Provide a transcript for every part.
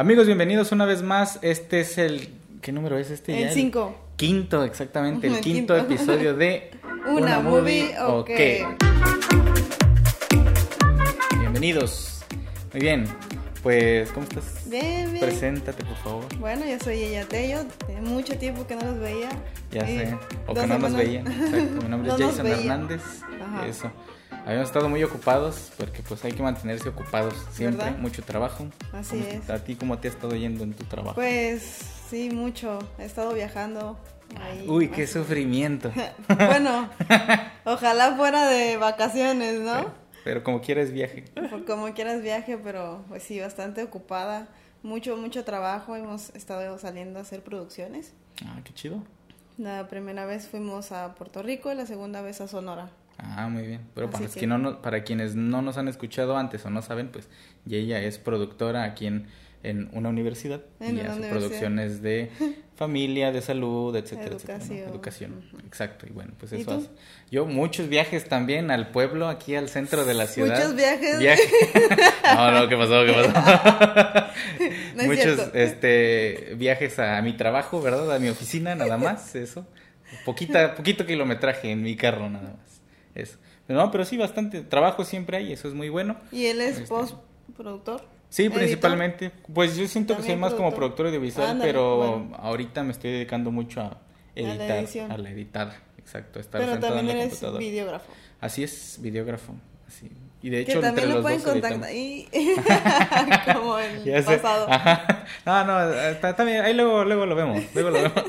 Amigos, bienvenidos una vez más. Este es el. ¿Qué número es este? El ya? 5. Quinto, exactamente. El El quinto, quinto. episodio de Una movie, ok. Bienvenidos. Muy bien. Pues, ¿cómo estás? Bien, bien. Preséntate, por favor. Bueno, yo soy ella Tello. Tiene mucho tiempo que no los veía. Ya sé. O que no nos veían. Exacto. Mi nombre No es Jason. Hernández. Ajá. Eso. Habíamos estado muy ocupados porque pues hay que mantenerse ocupados siempre. ¿Verdad? Mucho trabajo. Así ¿Cómo- es. ¿A ti cómo te ha estado yendo en tu trabajo? Pues sí, mucho. He estado viajando. ahí. Uy, qué Así. sufrimiento. Bueno, ojalá fuera de vacaciones, ¿no? Pero como quieres viaje. Como quieras viaje, pero pues sí, bastante ocupada. Mucho, mucho trabajo. Hemos estado saliendo a hacer producciones. Ah, qué chido. La primera vez fuimos a Puerto Rico y la segunda vez a Sonora. Ah, muy bien. Pero para, los que- que no, para quienes no nos han escuchado antes o no saben, pues y ella es productora aquí en, en una universidad En y una hace universidad. producciones de familia, de salud, etcétera, etcétera, ¿no? Educación. Educación. Exacto. Y bueno, pues ¿Y eso hace. Yo muchos viajes también al pueblo, aquí al centro de la ciudad. Muchos viajes. Viaje- no, no, ¿qué pasó? ¿Qué pasó? No es muchos cierto. este viajes a mi trabajo, ¿verdad? A mi oficina, nada más, eso. Poquita, poquito kilometraje en mi carro, nada más. Eso. Pero no, pero sí, bastante trabajo siempre hay, eso es muy bueno. ¿Y él es Este. postproductor? Sí, ¿Editor? principalmente. Pues yo siento que soy También más como productor. audiovisual, Ándale, pero bueno. ahorita me estoy dedicando mucho a la editar, edición. a la editar, exacto, estar Pero sentado en también la eres computadora. videógrafo. Así es, videógrafo, así. Y de Que hecho entre también lo los pueden contactar ahí. Como el Ya pasado. Ajá. No, no, está, está bien. Ahí luego, luego lo vemos. Luego lo vemos.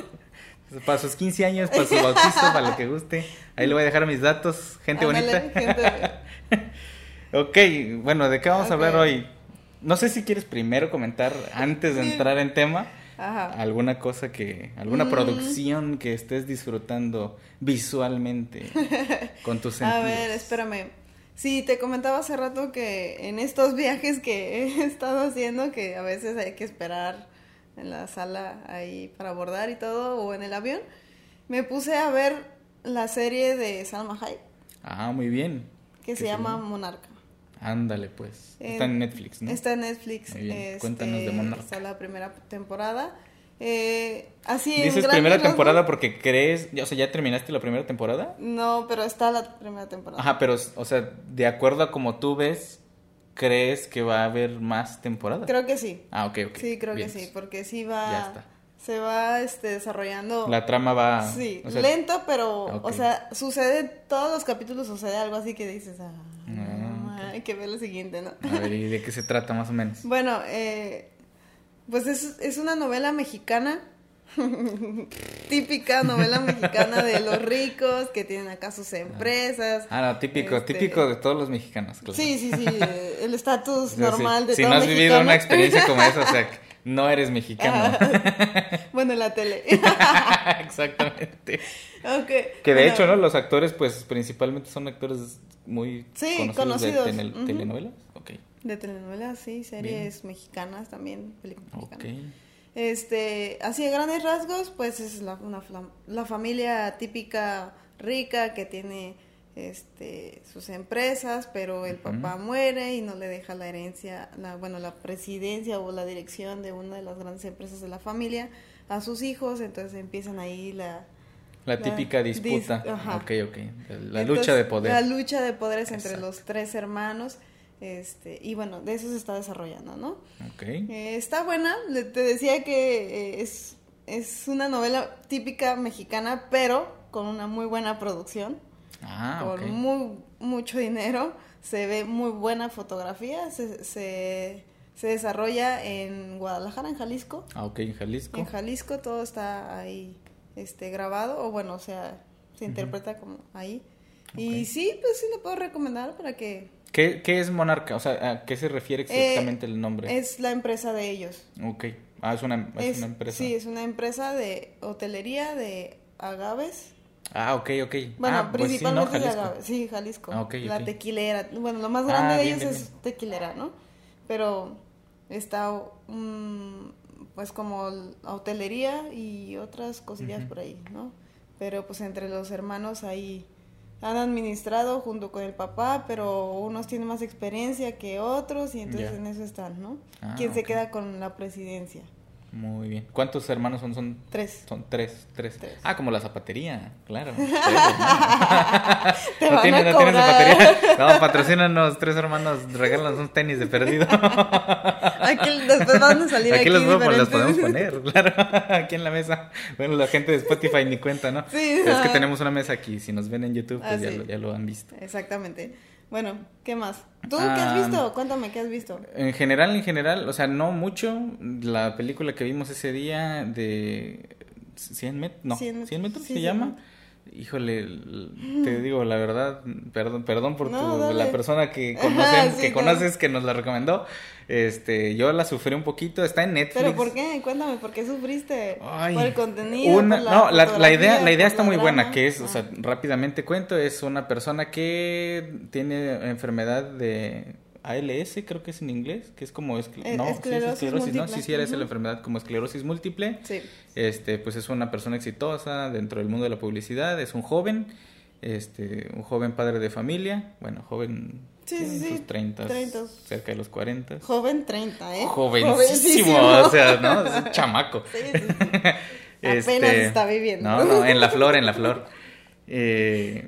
Para sus 15 años, para su bautizo, para lo que guste. Ahí le voy a dejar mis datos, gente Ándale, bonita. gente- ok, bueno, ¿de qué vamos a hablar hoy? No sé si quieres primero comentar, antes de entrar en tema, Ajá. alguna cosa que, alguna Mm. producción que estés disfrutando visualmente con tus sentidos. A ver, espérame. Sí, te comentaba hace rato que en estos viajes que he estado haciendo, que a veces hay que esperar en la sala ahí para abordar y todo, o en el avión, me puse a ver la serie de Salma Hayek, Ah, muy bien. que ¿Qué se llama Monarca. Ándale, pues. Está en Netflix, ¿no? Está en Netflix. Muy bien, este, cuéntanos de Monarca. Está la primera temporada. Eh, así en Dices primera temporada porque crees, o sea, ¿ya terminaste la primera temporada? No, pero está la primera temporada. Ajá, pero, o sea, de acuerdo a como tú ves, ¿crees que va a haber más temporadas? Creo que sí. Ah, ok, ok. Sí, creo Bien. que sí, porque sí va, Ya está. se va este, desarrolando. La trama va... sí, o sea, lento, pero, o sea, sucede, todos los capítulos sucede algo así que dices, ah, Ah, hay que ver lo siguiente, ¿no? A ver, ¿y de qué se trata más o menos? Bueno, eh, pues es, es una novela mexicana, típica novela mexicana de los ricos que tienen acá sus empresas. Ah, no, típico, Este- típico de todos los mexicanos, claro. Sí, sí, sí, eh, el estatus normal si, de si todo no has vivido una experiencia como esa, o sea, no eres mexicano. Bueno, en la tele. Exactamente. Ok, Que de bueno, hecho, ¿no? Los actores, pues, principalmente son actores muy Sí, conocidos, conocidos, de telenovelas. Ok. De telenovelas, sí, series mexicanas también, películas mexicanas. Este, así a grandes rasgos, pues es la, una la familia típica rica que tiene este sus empresas, pero el papá muere y no le deja la herencia, la, bueno, la presidencia o la dirección de una de las grandes empresas de la familia a sus hijos, entonces empiezan ahí la La La típica dis- disputa. ajá. Ok, ok. La Entonces, lucha de poder. La lucha de poderes entre Exacto. los tres hermanos. Este, y bueno, de eso se está desarrollando, ¿no? Ok. Eh, está buena, te decía que eh, es, es una novela típica mexicana, pero con una muy buena producción, Ah, con muy, mucho dinero, se ve muy buena fotografía, se, se, se desarrolla en Guadalajara, en Jalisco. Ah, ok, en Jalisco. En Jalisco todo está ahí este, grabado, o bueno, o sea, se interpreta como ahí. Y Ok. sí, pues sí le puedo recomendar para que... ¿Qué, ¿Qué es Monarca? O sea, ¿a qué se refiere exactamente el nombre? Eh, Es la empresa de ellos. Ok. Ah, es una, es Es- una empresa. Sí, es una empresa de hotelería de agaves. Ah, ok, ok. Bueno, ah, pues sí, ¿no? principalmente de Jalisco. agaves. Sí, Jalisco. Ah, ok, la ok. tequilera. Bueno, lo más Ah, grande de bien, ellos bien, es tequilera, ¿no? Pero está, mm, pues como hotelería y otras cosillas por ahí, ¿no? Pero pues entre los hermanos hay han administrado junto con el papá, pero unos tienen más experiencia que otros y entonces en eso están, ¿no? Ah, ¿Quién se queda con la presidencia? Muy bien. ¿Cuántos hermanos son? Son Tres. Son tres, tres. Tres. Ah, como la zapatería, claro. Te no van tiene, a no tiene cobrar. zapatería. No, patrocínanos, tres hermanos, regálanos unos tenis de perdido. Aquí después van a salir aquí, Aquí los, podemos- los podemos poner, claro, aquí en la mesa. Bueno, la gente de Spotify ni cuenta, ¿no? Sí, es que tenemos una mesa aquí. Si nos ven en YouTube, pues Ah, ya, sí. lo, ya lo han visto. Exactamente. Bueno, ¿qué más? ¿Tú qué Ah, has visto? Cuéntame, ¿qué has visto? En general, en general, o sea, no mucho. La película que vimos ese día de 100 metros, no, 100 100 metros, sí, se 100 llama. metros. Híjole, te digo la verdad, perdón, perdón por No, tu, dale. la persona que conocen, sí, que no. conoces que nos la recomendó. Este, yo la sufrí un poquito, está en Netflix. ¿Pero por qué? Cuéntame, ¿por qué sufriste? Ay, ¿Por el contenido? una- por la no, la, la idea, la idea está la muy buena, que es, o Ah. sea, rápidamente cuento, es una persona que tiene enfermedad de ALS, creo que es en inglés, que es como escle- Eh, no, sí, es esclerosis esclerosis, ¿no? Sí, sí, era esa la enfermedad como esclerosis múltiple. Sí. Este, pues es una persona exitosa dentro del mundo de la publicidad, es un joven, este, un joven padre de familia, bueno, joven Sí, en sí, sus 30, 30. cerca de los 40. Joven 30, ¿eh? Jovencísimo, o sea, ¿no? Es un chamaco. Sí, sí, sí. Apenas Este, está viviendo. No, no, en la flor, en la flor. Eh,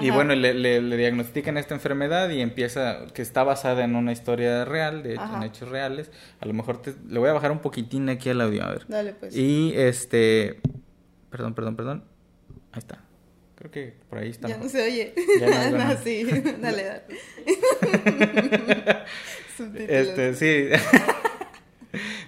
y bueno, le, le- le diagnostican esta enfermedad y empieza, que está basada en una historia real, de hecho, en hechos reales. A lo mejor te, le voy a bajar un poquitín aquí al audio, a ver. Dale, pues. Y este, perdón, perdón, perdón. Ahí está. Creo que por ahí está. ya no se oye. Ya no, ya no. Sí, dale, dale. Este, sí.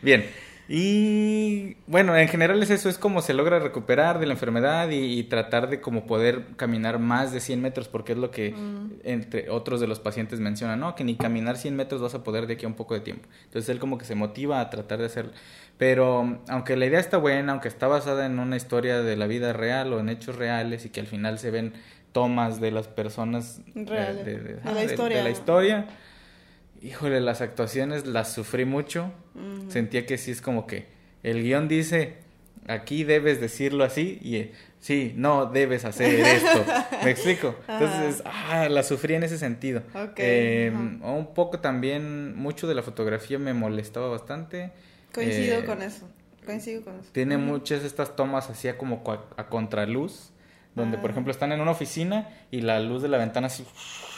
Bien. Y bueno, en general es eso, es como se logra recuperar de la enfermedad y, y tratar de como poder caminar más de 100 metros, porque es lo que Mm. entre otros de los pacientes mencionan, ¿no? Que ni caminar 100 metros vas a poder de aquí a un poco de tiempo. Entonces él como que se motiva a tratar de hacerlo. Pero aunque la idea está buena, aunque está basada en una historia de la vida real o en hechos reales y que al final se ven tomas de las personas eh, Reales. de, de- De la de- historia, de la ¿no? historia. Híjole, las actuaciones las sufrí mucho. Sentía que sí es como que el guion dice, aquí debes decirlo así y eh, sí, no debes hacer esto. ¿Me explico? Entonces, ah, la sufrí en ese sentido. Ok, Eh, ajá. un poco también, mucho de la fotografía me molestaba bastante. Coincido Eh, con eso. Coincido con eso. Tiene muchas estas tomas así como a contraluz, donde por Ah. ejemplo están en una oficina y la luz de la ventana así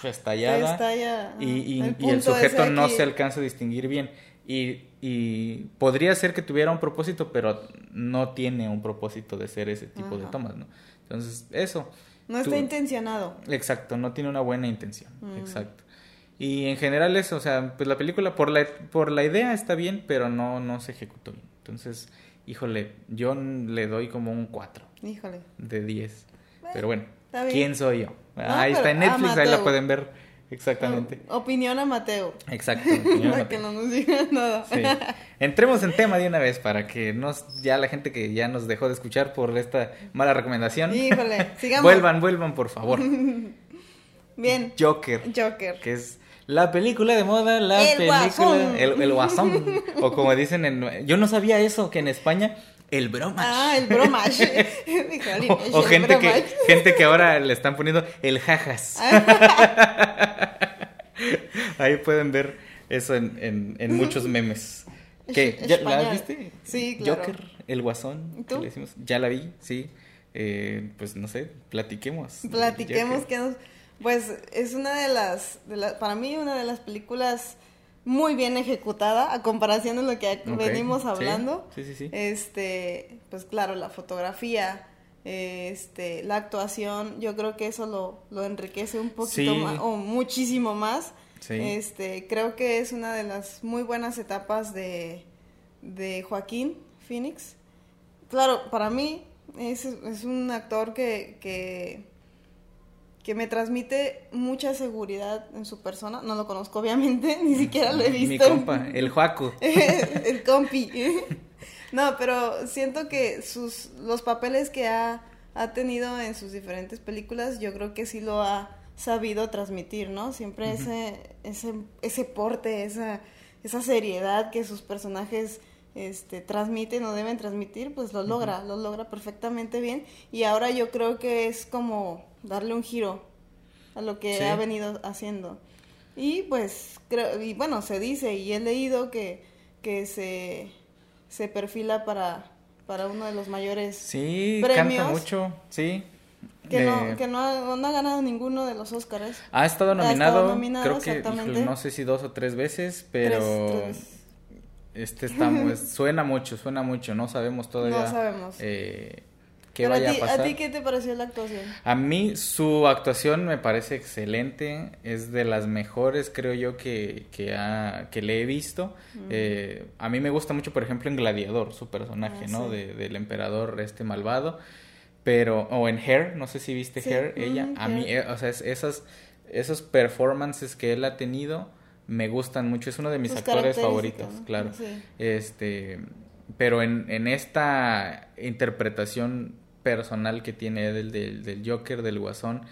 estallada y, y- el y el punto sujeto no se alcanza a distinguir bien. Y, y podría ser que tuviera un propósito, pero no tiene un propósito de ser ese tipo de tomas, ¿no? Entonces, eso. No está Tú- intencionado. Exacto, no tiene una buena intención. Mm. Exacto. Y en general eso, o sea, pues la película por la, por la idea está bien, pero no, no se ejecutó bien. Entonces, híjole, yo le doy como un 4 Híjole. de 10. Pero bueno, está bien. ¿quién soy yo? No, ahí está en Netflix, ahí la pueden ver. Exactamente. Opinión a Mateo. Exacto. Para Mateo. que no nos digan nada. Sí. Entremos en tema de una vez para que nos, ya la gente que ya nos dejó de escuchar por esta mala recomendación, Híjole, sigamos. vuelvan, vuelvan por favor. Bien. Joker, Joker. que es la película de moda, la El película, guasón. el, el guasón, o como dicen en, yo no sabía eso, que en España, el bromas. Ah, el. Híjole, o, o gente que, gente que ahora le están poniendo el jajas. Ahí pueden ver eso en, en, en muchos memes. ¿Qué? ¿Ya ¿La viste? Sí, claro. Joker, el guasón. ¿Y que tú? le decimos. Ya la vi, sí. Eh, pues no sé, platiquemos. Platiquemos que nos... Pues es una de las, de la- para mí una de las películas muy bien ejecutada a comparación de lo que venimos sí, hablando. Sí, sí, sí. Este, pues claro, la fotografía, este, la actuación, yo creo que eso lo, lo enriquece un poquito Sí. más, o muchísimo más. Sí. Este, creo que es una de las muy buenas etapas de, de Joaquín Phoenix. Claro, para mí es, es un actor que, que, que me transmite mucha seguridad en su persona. No lo conozco, obviamente, ni siquiera lo he visto. Mi compa, el Juaco. el compi. No, pero siento que sus los papeles que ha, ha tenido en sus diferentes películas, yo creo que sí lo ha sabido transmitir, ¿no? Siempre ese, ese, ese porte, esa, esa seriedad que sus personajes este, transmiten o deben transmitir, pues lo logra, lo logra perfectamente bien. Y ahora yo creo que es como darle un giro a lo que Sí. ha venido haciendo. Y pues, creo, y bueno, se dice y he leído que, que se, se perfila para, para uno de los mayores Sí, premios canta mucho, sí. que, no, que no, ha, no ha ganado ninguno de los Óscares. Ha estado Ha estado nominado, nominado, creo que no sé si dos o tres veces, pero Tres- tres veces. Este está suena mucho, suena mucho, no sabemos todavía No sabemos. eh, qué Pero a ti, a pasar. ¿a ti qué te pareció la actuación? A mí su actuación me parece excelente, es de las mejores creo yo que, que, ha- que le he visto. Eh, a mí me gusta mucho, por ejemplo, en Gladiador, su personaje, Ah, ¿no? sí. De- del emperador este malvado. Pero, o en Hair, no sé si viste Sí, Hair, ella, mm, a mí, Hair. eh, o sea, es- esas, esos performances que él ha tenido me gustan mucho, es uno de mis Sus actores favoritos, claro. Sí. Este, pero en, en esta interpretación personal que tiene él del, del Joker, del Guasón,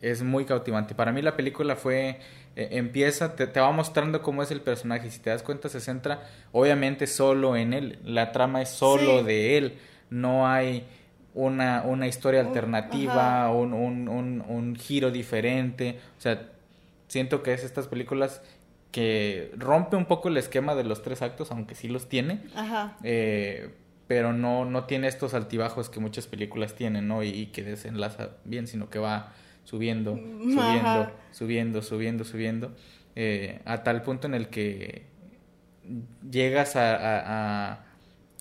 es muy cautivante. Para mí la película fue, eh, empieza, te, te va mostrando cómo es el personaje y si te das cuenta se centra obviamente solo en él, la trama es solo Sí. de él, no hay una, una historia Un- alternativa, un, un, un giro diferente, o sea, siento que es estas películas que rompe un poco el esquema de los tres actos, aunque sí los tiene, Ajá. eh, pero no, no tiene estos altibajos que muchas películas tienen, ¿no? Y, y que desenlaza bien, sino que va subiendo, Mm, subiendo, ajá. subiendo, subiendo, subiendo, eh, a tal punto en el que llegas a, a, a-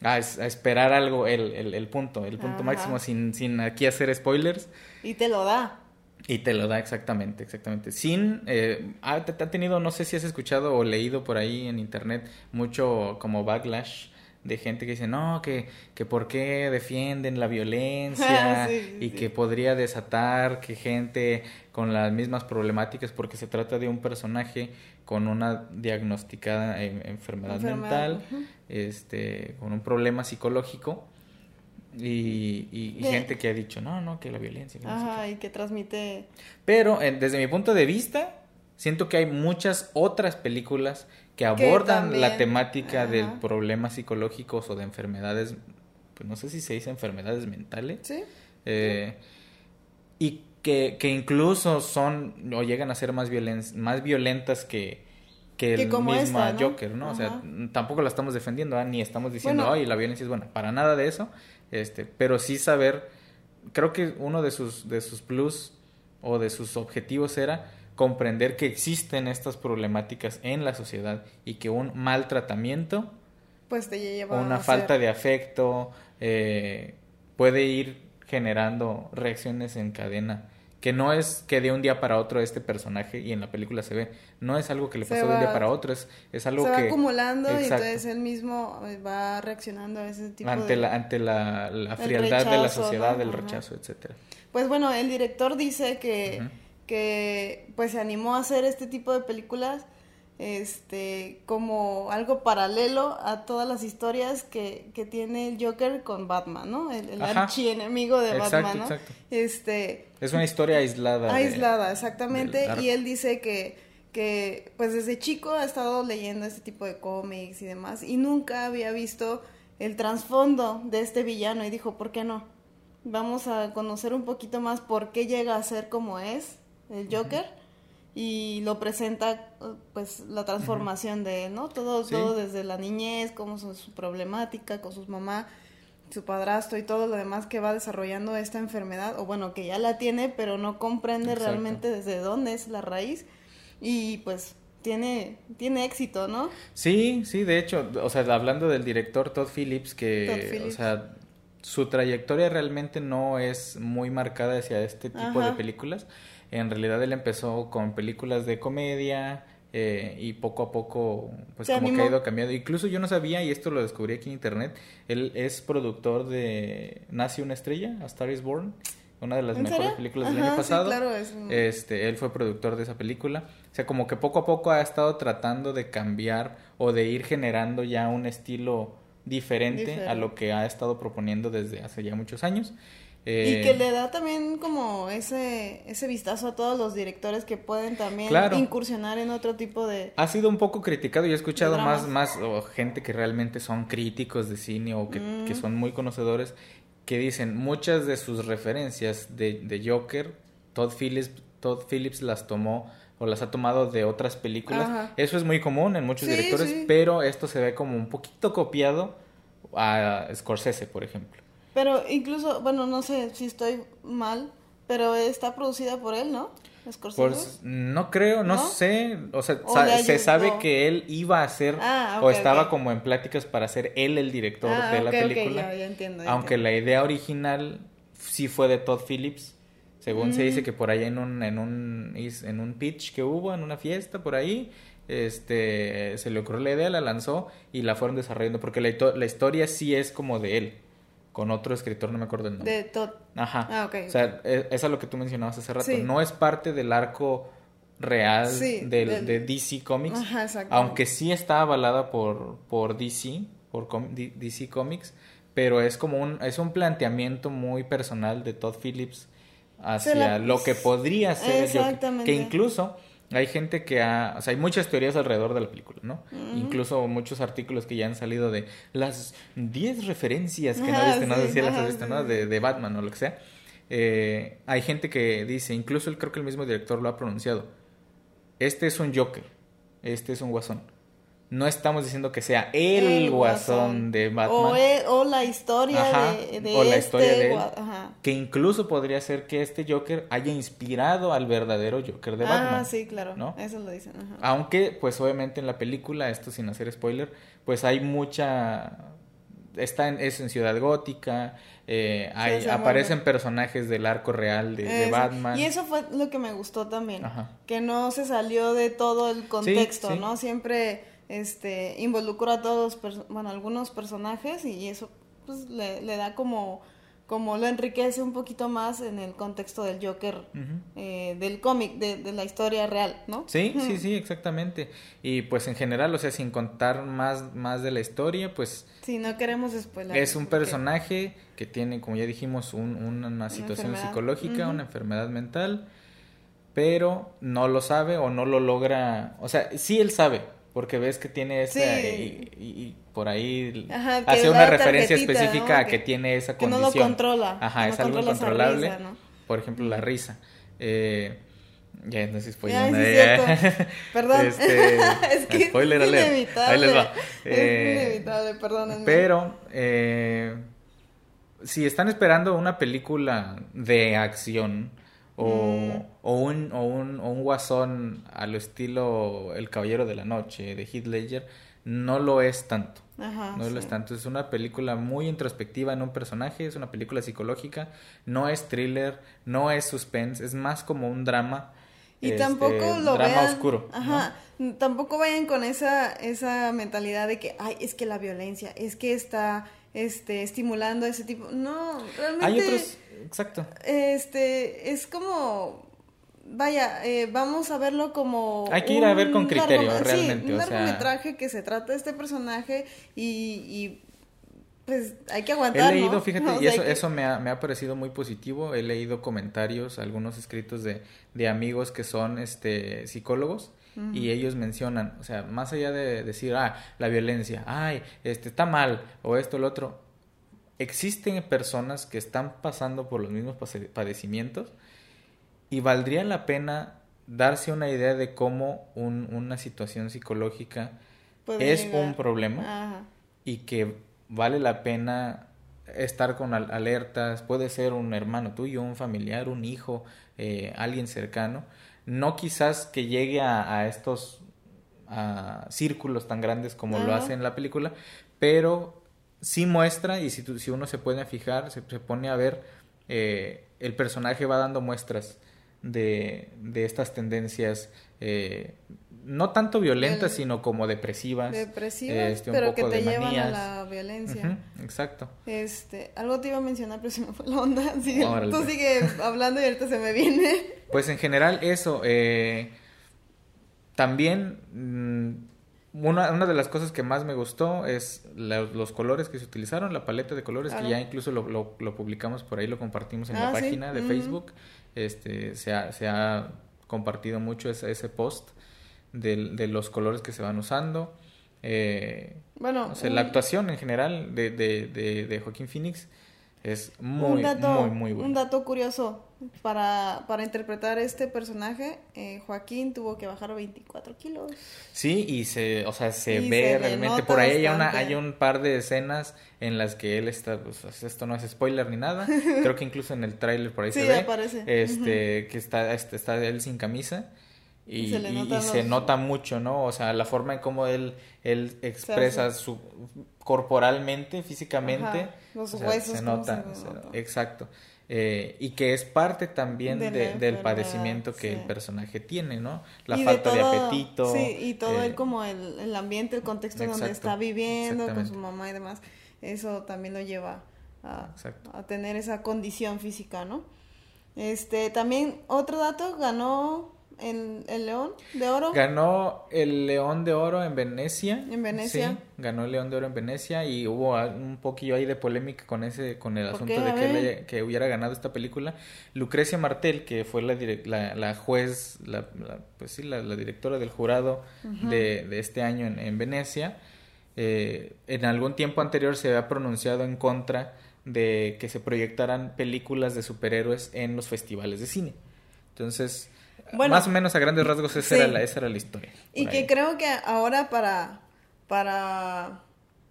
a es- a esperar algo, el, el, el punto, el punto Ajá. máximo, sin, sin aquí hacer spoilers. Y te lo da. Y te lo da exactamente, exactamente. Sin, eh, ha, ha tenido, no sé si has escuchado o leído por ahí en internet, mucho como backlash de gente que dice, no, que, que por qué defienden la violencia Sí, y sí. que podría desatar que gente con las mismas problemáticas, porque se trata de un personaje con una diagnosticada enfermedad, Enfermedad, mental, este, con un problema psicológico. Y, y- y De- gente que ha dicho, no, no, que la violencia. que no sé qué". Ajá, y que transmite... Pero eh, desde mi punto de vista, siento que hay muchas otras películas que abordan la también, temática ajá. problemas psicológicos o de enfermedades, pues no sé si se dice enfermedades mentales, ¿Sí? eh, y que, que incluso son o llegan a ser más, violen- más violentas que, que Que el como esta, ¿no? Joker, ¿no? O sea, tampoco la estamos defendiendo, ¿ah? ni estamos diciendo, Bueno. ay, la violencia es buena, para nada de eso, este, pero sí saber, creo que uno de sus, de sus plus o de sus objetivos era comprender que existen estas problemáticas en la sociedad y que un mal tratamiento Pues te lleva una a falta ser- de afecto eh, puede ir generando reacciones en cadena que no es que de un día para otro este personaje y en la película se ve no es algo que le pasó de un día para otro es, es algo se va que acumulando y entonces él mismo eh, va reaccionando a ese tipo ante de... la ante la, frialdad de la sociedad ¿no? el Ajá. rechazo etcétera Pues bueno, el director dice que, que pues se animó a hacer este tipo de películas este como algo paralelo a todas las historias que, que tiene el Joker con Batman, ¿no? El, el archienemigo de Exacto, Batman, ¿no? exacto. Este, es una historia aislada de- aislada, exactamente, del y él dice que que pues desde chico ha estado leyendo este tipo de cómics y demás y nunca había visto el trasfondo de este villano y dijo, ¿por qué no? Vamos a conocer un poquito más por qué llega a ser como es el Joker y lo presenta pues la transformación de él, ¿no? Todo Sí. todo desde la niñez, cómo su, su problemática con sus mamá, su padrastro y todo lo demás que va desarrollando esta enfermedad o bueno, que ya la tiene, pero no comprende Exacto. realmente desde dónde es la raíz y pues tiene tiene éxito, ¿no? Sí, sí, de hecho, o sea, hablando del director Todd Phillips, que, Todd Phillips. o sea, su trayectoria realmente no es muy marcada hacia este tipo de películas. En realidad él empezó con películas de comedia eh, y poco a poco, pues Se como que ha ido cambiando. Incluso yo no sabía, y esto lo descubrí aquí en internet, él es productor de Nace una estrella, A Star is Born, una de las ¿En mejores serio? películas del Ajá, año sí, pasado. claro, es un- Este, él fue productor de esa película. O sea, como que poco a poco ha estado tratando de cambiar o de ir generando ya un estilo diferente, a lo que ha estado proponiendo desde hace ya muchos años. Eh, Y que le da también como ese, ese vistazo a todos los directores que pueden también Claro. incursionar en otro tipo de... Ha sido un poco criticado y he escuchado más, más gente que realmente son críticos de cine o que, Mm. que son muy conocedores que dicen muchas de sus referencias de, de Joker, Todd Phillips, Todd Phillips las tomó o las ha tomado de otras películas. Eso es muy común en muchos directores, pero esto se ve como un poquito copiado a Scorsese, por ejemplo. Pero incluso, bueno, no sé si estoy mal, pero está producida por él, ¿no? Scorsese. Pues no creo, no, sé, o sea, se sabe que él iba a ser ah, o estaba como en pláticas para ser él el director ah, de la película. Ya, entiendo, aunque la idea original sí fue de Todd Phillips. Según se dice mm. que por ahí en un, en un en un pitch que hubo, en una fiesta por ahí, este se le ocurrió la idea, la lanzó y la fueron desarrollando porque la, la historia sí es como de él con otro escritor, no me acuerdo el nombre. De Todd. Ajá. Ah, ok. O sea, e, es, es lo que tú mencionabas hace rato. No es parte del arco real de DC Comics. Ajá, exacto. Aunque sí está avalada por, por DC, por DC Comics, pero es como un, es un planteamiento muy personal de Todd Phillips hacia lo que podría ser Exactamente. que incluso hay gente que ha, o sea, hay muchas teorías alrededor de la película, ¿no? Incluso muchos artículos que ya han salido de las 10 referencias que no viste, no sé si las has visto, ¿no? De, de, Batman o lo que sea. Eh, hay gente que dice, incluso el, creo que el mismo director lo ha pronunciado, este es un Joker, este es un Guasón no estamos diciendo que sea el, guasón, de Batman. O, la historia de, de, o la historia este de él, Que incluso podría ser que este Joker haya inspirado al verdadero Joker de Batman. Ah, sí, claro. ¿no? Eso lo dicen. Aunque, pues obviamente en la película, esto sin hacer spoiler, pues hay mucha... Está en, es en Ciudad Gótica, eh, hay, aparecen personajes del arco real de, Batman. Y eso fue lo que me gustó también, que no se salió de todo el contexto, ¿no? Siempre este involucra a todos, bueno, algunos personajes y eso pues le, da como como lo enriquece un poquito más en el contexto del Joker, eh, del cómic, de, la historia real, ¿no? Sí, sí, sí, exactamente. Y pues en general, o sea, sin contar más, más de la historia, pues... Sí, no queremos spoiler. Es un personaje que tiene, como ya dijimos, un, una, situación psicológica, una enfermedad mental, pero no lo sabe o no lo logra, o sea, sí él sabe, porque ves que tiene esa y, por ahí hace una referencia específica a que tiene esa condición. Que no lo controla. Ajá, es algo incontrolable. Por ejemplo, la risa. Eh, ya, entonces spoiler. Ya, Perdón. Este, es que spoiler es inevitable. Ahí les va. es eh, inevitable, perdónenme. Pero, eh, si están esperando una película de acción, o, o, un, o, un, o un guasón a lo estilo El Caballero de la Noche de Heath Ledger, no lo es tanto. no lo es tanto. Es una película muy introspectiva en un personaje, es una película psicológica, no es thriller, no es suspense, es más como un drama. Y tampoco lo drama oscuro. Ajá. Tampoco vayan con esa, esa mentalidad de que, ay, es que la violencia, es que está este, estimulando ese tipo. No, realmente. Hay otros exacto. Este, es como, vaya, eh, vamos a verlo como... Hay que ir a ver con criterio, realmente. Sí, un largometraje que se trata de este personaje y, pues hay que aguantar. He leído, fíjate, y eso, eso me, ha, me ha parecido muy positivo. He leído comentarios, algunos escritos de, de amigos que son este psicólogos y ellos mencionan, o sea, más allá de decir, ah, la violencia, ay, este está mal o esto, lo otro, existen personas que están pasando por los mismos padecimientos y valdría la pena darse una idea de cómo una situación psicológica es un problema y que vale la pena estar con alertas, puede ser un hermano tuyo, un familiar, un hijo, eh, alguien cercano, no quizás que llegue a, estos círculos tan grandes como lo hace en la película, pero sí muestra, y si, si uno se puede fijar, se, pone a ver, eh, el personaje va dando muestras de, de estas tendencias, eh, no tanto violentas, sino como depresivas. Depresivas, este, pero que te llevan a la violencia. exacto. Este, algo te iba a mencionar, pero se me fue la onda. tú sigue hablando y ahorita se me viene. Pues en general eso, eh, también... Mm, una, una, de las cosas que más me gustó es los colores que se utilizaron, la paleta de colores, que ya incluso lo, lo, publicamos por ahí, lo compartimos en la ah, página de Facebook. Este, se, ha, se ha compartido mucho ese, ese post de, de, los colores que se van usando. Eh, bueno, la actuación en general de, de, de, Joaquín Phoenix Es muy, muy, muy bueno. Un dato curioso, para, para interpretar este personaje, eh, Joaquín tuvo que bajar 24 kilos. Sí, y se, o sea, se ve realmente. Por ahí hay, una, hay un par de escenas en las que él está, pues esto no es spoiler ni nada. Creo que incluso en el tráiler por ahí se ve. Aparece. Este, que está, este, está él sin camisa. Y, se, nota mucho, ¿no? O sea, la forma en cómo él, él expresa su corporalmente, físicamente. Los huesos. se nota, exacto. Eh, y que es parte también del padecimiento que el personaje tiene, ¿no? La falta de, apetito. Sí, y todo el, eh, como el, el, ambiente, el contexto donde está viviendo con su mamá y demás, eso también lo lleva a, a, tener esa condición física, ¿no? Este, también otro dato, ganó el, el León de Oro. Ganó el León de Oro en Venecia. En Venecia. Sí, ganó el León de Oro en Venecia y hubo un poquillo ahí de polémica con ese con el asunto de que, que, hubiera ganado esta película. Lucrecia Martel, que fue la, la, la juez, la, pues sí, la, directora del jurado de, de, este año en, en Venecia, eh, en algún tiempo anterior se había pronunciado en contra de que se proyectaran películas de superhéroes en los festivales de cine. Entonces, más o menos a grandes rasgos esa, era, la, esa era la historia. Y que creo que ahora para, para,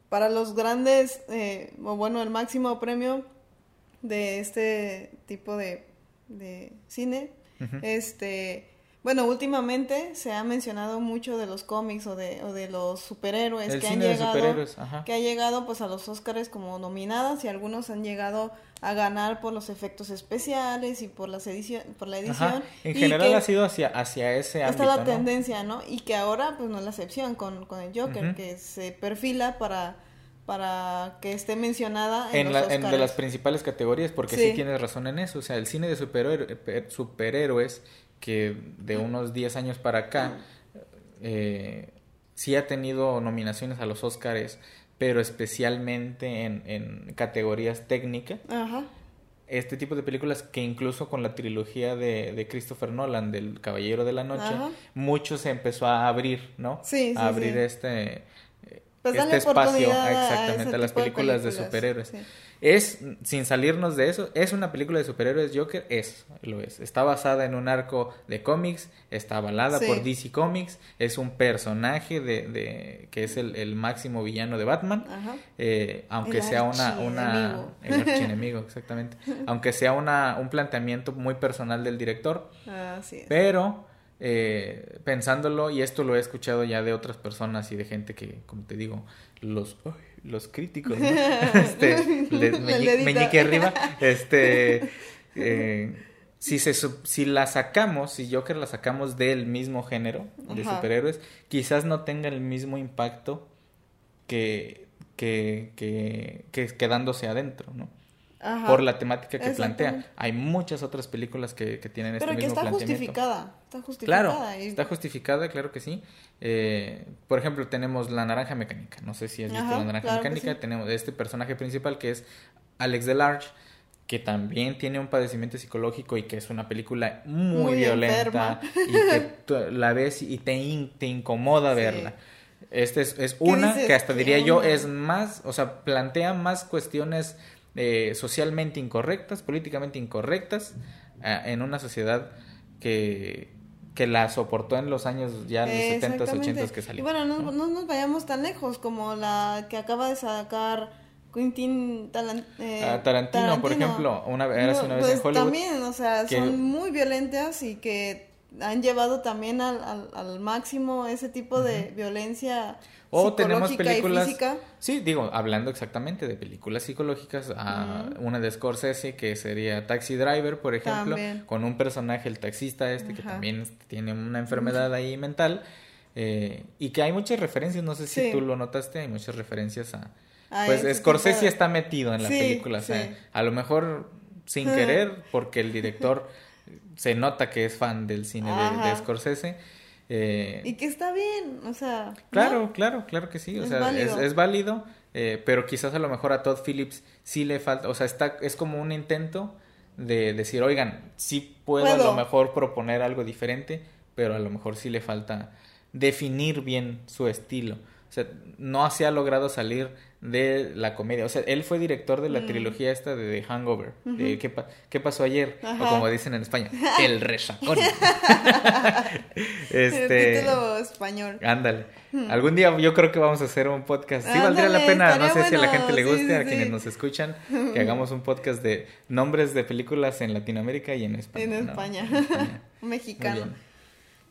para los grandes, eh, o bueno, el máximo premio de este tipo de, de cine, este bueno, últimamente se ha mencionado mucho de los cómics o de, o de los superhéroes que han llegado, que ha llegado pues a los Oscars como nominadas y algunos han llegado a ganar por los efectos especiales y por las edición, por la edición. En general ha sido hacia, hacia ese ámbito, Está la tendencia, ¿no? Y que ahora pues no es la excepción con, con el Joker, que se perfila para para que esté mencionada en, los en de las principales categorías, porque sí. tienes razón en eso. O sea, el cine de superhéroes que de unos 10 años para acá eh, sí ha tenido nominaciones a los Oscars, pero especialmente en, en categorías técnicas. Este tipo de películas que incluso con la trilogía de, de Christopher Nolan, del Caballero de la Noche, mucho se empezó a abrir, ¿no? Sí, a abrir este, pues este espacio exactamente a, las películas, de, superhéroes. Es, sin salirnos de eso, es una película de superhéroes Joker, es, lo es. Está basada en un arco de cómics, está avalada por DC Comics, es un personaje de, de que es el, el, máximo villano de Batman, eh, aunque sea una, una el archienemigo, exactamente, aunque sea una, un planteamiento muy personal del director, pero eh, pensándolo, y esto lo he escuchado ya de otras personas y de gente que, como te digo, los los críticos, este, meñique arriba, este, eh, si, se, si la sacamos, si Joker la sacamos del mismo género de superhéroes, quizás no tenga el mismo impacto que, que, que, que quedándose adentro, ¿no? Por la temática que plantea. Hay muchas otras películas que, que tienen este mismo planteamiento. Pero que está justificada, está justificada. Claro, está justificada, claro que sí. Eh, por ejemplo, tenemos La Naranja Mecánica. No sé si has visto La Naranja Mecánica. Tenemos este personaje principal que es Alex Delarge que también tiene un padecimiento psicológico y que es una película muy, violenta y que la ves y te, te incomoda verla. Este es, es una que hasta diría yo es más, o sea, plantea más cuestiones eh, socialmente incorrectas, políticamente incorrectas, eh, en una sociedad que, que la soportó en los años ya los 70 80 que salió. Y bueno, no, ¿no? nos vayamos tan lejos como la que acaba de sacar Quentin eh, ah, Tarantino, por ejemplo, una, vez una vez en pues, Hollywood. También, o sea, son muy violentas y que han llevado también al, al, máximo ese tipo de violencia o tenemos películas. Sí, digo, hablando exactamente de películas psicológicas, a una de Scorsese que sería Taxi Driver, por ejemplo, con un personaje, el taxista este, que también tiene una enfermedad ahí mental. Eh, y que hay muchas referencias, no sé si tú lo notaste, hay muchas referencias a. pues Scorsese está metido en la película, o sea, a lo mejor sin querer, porque el director se nota que es fan del cine de Scorsese eh, y que está bien, o sea. Claro, claro, claro que sí, o es sea, válido. Es, válido, eh, pero quizás a lo mejor a Todd Phillips sí le falta, o sea, está, es como un intento de decir, oigan, sí puedo, a lo mejor proponer algo diferente, pero a lo mejor sí le falta definir bien su estilo. Sea, no se ha logrado salir de la comedia. O sea, él fue director de la Mm. trilogía esta de The Hangover, de ¿qué, pa- qué pasó ayer? O como dicen en España, El Resacón. El este, título español. ándale. Algún día yo creo que vamos a hacer un podcast. Sí, valdría la pena. No sé si a la gente le guste, sí, a sí. quienes nos escuchan, que hagamos un podcast de nombres de películas en Latinoamérica y en España. En ¿no? España. En España. Muy Mexicano.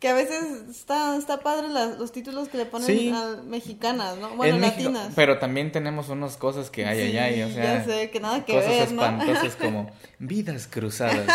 Que a veces está, está padre las- los títulos que le ponen Sí. a mexicanas, ¿no? Bueno, En México, latinas. pero también tenemos unas cosas que hay, Sí, ay, ay, o sea, ya sé, que nada que cosas ver, ¿no? espantosas como vidas cruzadas.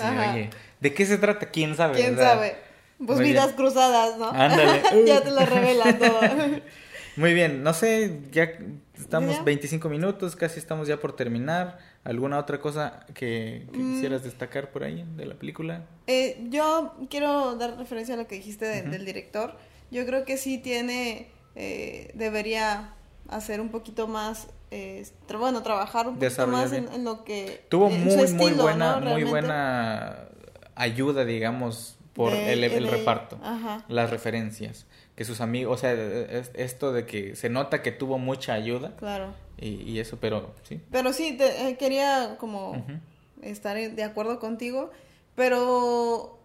oye, ¿de qué se trata? ¿Quién sabe? ¿Quién sabe? Pues muy vidas bien. cruzadas, ¿no? Ándale. ya te lo revelan todo. Muy bien, no sé, ya estamos ¿Ya? 25 minutos, casi estamos ya por terminar. ¿Alguna otra cosa que, que Mm. quisieras destacar por ahí de la película? Eh, yo quiero dar referencia a lo que dijiste de- del director. Yo creo que sí tiene, eh, debería hacer un poquito más, eh, tra- bueno, trabajar un poquito más en, en lo que... Tuvo muy, muy buena, ¿no? muy buena ayuda, digamos, por De- el, el de- reparto. Ajá. las referencias, que sus amigos, o sea, es- esto de que se nota que tuvo mucha ayuda Claro. y, y eso, pero sí. Pero sí, te- eh, quería como estar de acuerdo contigo, pero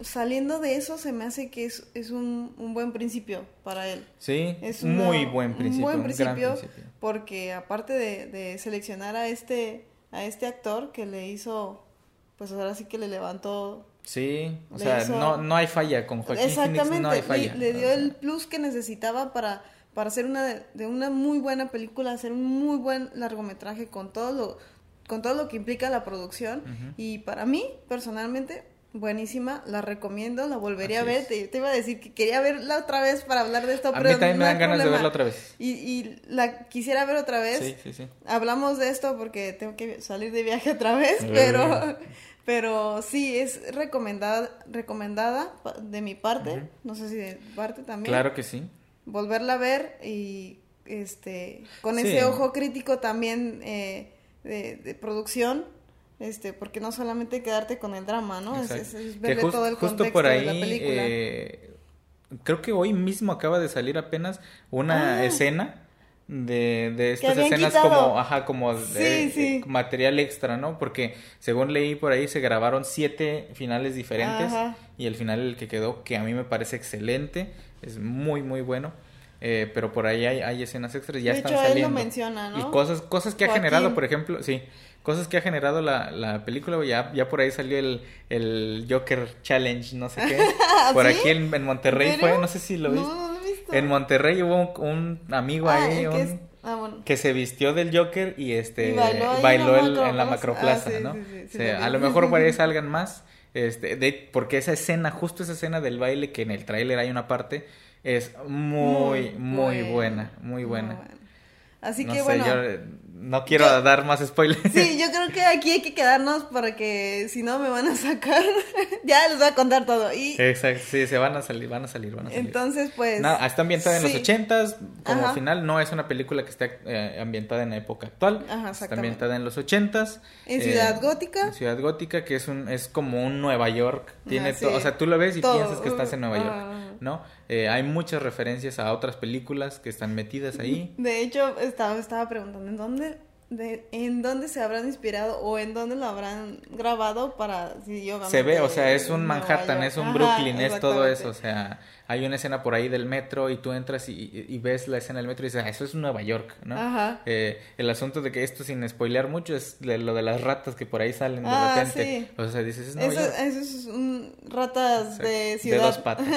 saliendo de eso se me hace que es, es un, un buen principio para él. Sí, Es un una- muy buen principio, Un un, buen gran principio, principio. porque aparte de, de seleccionar a este, a este actor que le hizo, pues ahora sí que le levantó Sí, o Le sea, hizo- no, no hay falla con Joaquín Phoenix, Exactamente, no hay falla. le, dio o sea, el plus que necesitaba para, para hacer una de, de una muy buena película, hacer un muy buen largometraje con todo lo, con todo lo que implica la producción. Y para mí, personalmente, buenísima, la recomiendo, la volvería Así a ver. Te, te iba a decir que quería verla otra vez para hablar de esto, A pero mí también me no dan ganas de verla otra vez. Y, y la quisiera ver otra vez. Sí, sí, sí. Hablamos de esto porque tengo que salir de viaje otra vez, pero, pero sí, es recomendada, recomendada de mi parte, no sé si de parte también, Claro que sí. volverla a ver y este con Sí. ese ojo crítico también eh, de, de producción, este porque no solamente quedarte con el drama, ¿no? Es, es- verle todo el justo contexto por ahí, de la película. eh, creo que hoy mismo acaba de salir apenas una Ah. escena de, de estas escenas quitado. como, ajá, como Sí, de- sí. eh, material extra, ¿no? Porque según leí por ahí se grabaron siete finales diferentes Ajá. y el final el que quedó, que a mí me parece excelente, es muy, muy bueno. Eh, pero por ahí hay, hay escenas extras, ya De están hecho, él lo saliendo. menciona, ¿no? Y cosas, cosas que ha generado, por ejemplo, sí, cosas que ha generado la, la película, ya, ya por ahí salió el, el Joker Challenge, no sé qué. Por ¿Sí? aquí en, en Monterrey fue, no sé si lo viste. no En Monterrey hubo un, un amigo Ah, ahí, el un- que es- ah, bueno. que se vistió del Joker y este Y bailó en el- la en la macroplaza. Ah, sí, ¿no? sí, sí, sí, O sea, lo a lo mejor por ahí salgan más, este, de, porque esa escena, justo esa escena del baile que en el tráiler hay una parte, es muy, muy, buena, muy buena. Así no que sé, bueno. yo eh, no quiero yo- dar más spoilers. Sí, yo creo que aquí hay que quedarnos porque si no me van a sacar. ya les voy a contar todo. Y Exacto, sí, se van a salir, van a salir, van a salir. entonces, pues. Nada, está ambientada en los ochentas, como Ajá. final no es una película que esté eh, ambientada en la época actual, Ajá, está ambientada en los ochentas. En eh, Ciudad Gótica. En Ciudad Gótica, que es un es como un Nueva York, tiene sí. o sea, tú lo ves y Todo. piensas que estás en Nueva York. ¿no? Eh, hay muchas referencias a otras películas que están metidas ahí. De hecho, estaba, estaba preguntando en dónde. De, ¿En dónde se habrán inspirado o en dónde lo habrán grabado para sí, obviamente, Se ve, o sea, es un Manhattan, es un Ajá, Brooklyn, es todo eso, o sea, hay una escena por ahí del metro y tú entras y, ves la escena del metro y dices, ah, eso es Nueva York, ¿no? Ajá. Eh, el asunto de que esto sin spoilear mucho es de lo de las ratas que por ahí salen de Ah, repente. sí. O sea, dices, es Nueva Eso, York. eso es un ratas de ciudad. dos patas.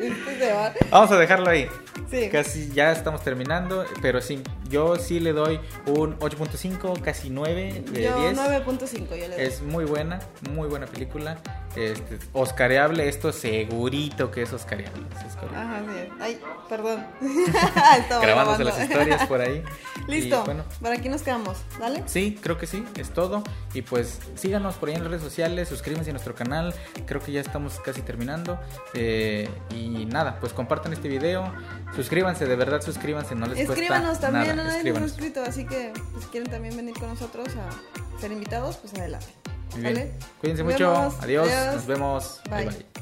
Este. Vamos a dejarlo ahí. Sí. Casi ya estamos terminando, pero sí, yo sí le doy un 8.5, casi 9 de Yo 10. 9.5 yo le doy. Es muy buena, muy buena película. Este, Oscareable, esto segurito que es Oscareable. Ajá, sí. Ay, perdón. Grabándose grabando. las historias por ahí. Listo. Y, bueno, Por aquí nos quedamos. ¿Dale? Sí, creo que sí, es todo. Y pues síganos por ahí en las redes sociales, suscríbanse a nuestro canal. Creo que ya estamos casi terminando. Eh, y nada, pues compartan este video. Suscríbanse, de verdad suscríbanse, no les Escríbanos cuesta también, nada. nadie nos escrito, así que pues, si quieren también venir con nosotros a ser invitados, pues adelante. Muy bien. ¿Vale? Cuídense Nos mucho. Adiós. Adiós. Nos vemos. bye. Bye. bye.